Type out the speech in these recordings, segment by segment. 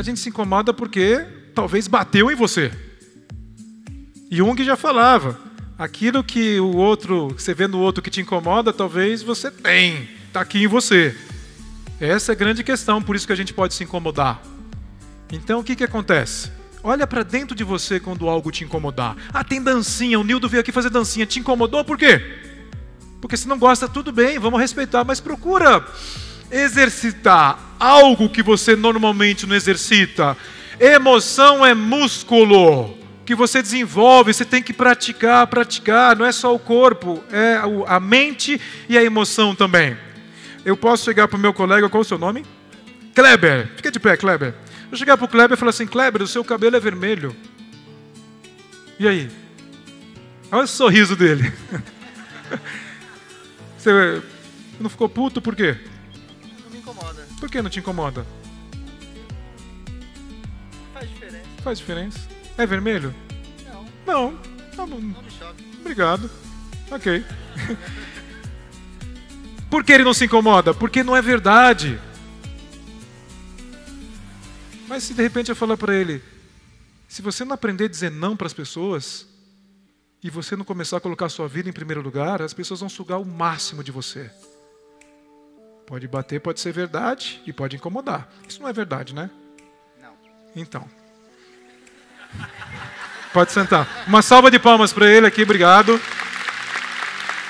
A gente se incomoda porque talvez bateu em você. Jung já falava, aquilo que o outro, você vê no outro que te incomoda, talvez você tem, está aqui em você. Essa é a grande questão, por isso que a gente pode se incomodar. Então o que, que acontece? Olha para dentro de você quando algo te incomodar. Ah, tem dancinha, o Nildo veio aqui fazer dancinha. Te incomodou por quê? Porque se não gosta, tudo bem, vamos respeitar, mas procura exercitar algo que você normalmente não exercita. Emoção é músculo que você desenvolve, você tem que praticar, praticar, não é só o corpo, é a mente e a emoção também. Eu posso chegar para o meu colega, qual é o seu nome? Kleber, fica de pé, Kleber. Eu chegar para o Kleber e falar assim: Kleber, o seu cabelo é vermelho. E aí? Olha o sorriso dele. Você não ficou puto por quê? Por que não te incomoda? Faz diferença. Faz diferença. É vermelho? Não, Não. Tá bom. não me choca. Obrigado. Ok. Por que ele não se incomoda? Porque não é verdade. Mas se de repente eu falar para ele, se você não aprender a dizer não para as pessoas, e você não começar a colocar a sua vida em primeiro lugar, as pessoas vão sugar o máximo de você. Pode bater, pode ser verdade e pode incomodar. Isso não é verdade, né? Não. Então. Pode sentar. Uma salva de palmas para ele aqui, obrigado.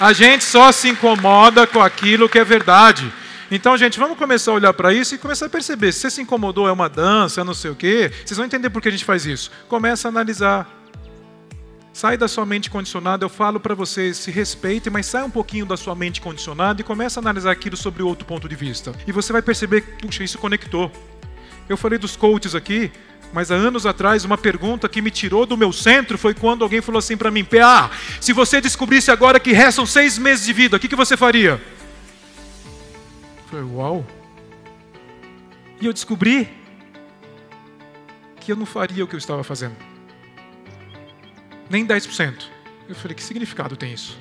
A gente só se incomoda com aquilo que é verdade. Então, gente, vamos começar a olhar para isso e começar a perceber. Se você se incomodou, é uma dança, é não sei o quê, vocês vão entender por que a gente faz isso. Começa a analisar. Sai da sua mente condicionada, eu falo para vocês, se respeitem, mas sai um pouquinho da sua mente condicionada e começa a analisar aquilo sobre outro ponto de vista. E você vai perceber puxa, isso conectou. Eu falei dos coaches aqui, mas há anos atrás, uma pergunta que me tirou do meu centro foi quando alguém falou assim para mim: PA, se você descobrisse agora que restam seis meses de vida, o que, que você faria? Eu falei: Uau! E eu descobri que eu não faria o que eu estava fazendo, nem 10%. Eu falei: Que significado tem isso?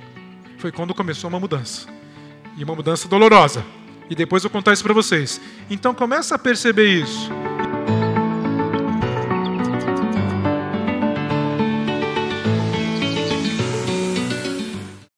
Foi quando começou uma mudança, e uma mudança dolorosa. E depois eu vou contar isso para vocês. Então começa a perceber isso.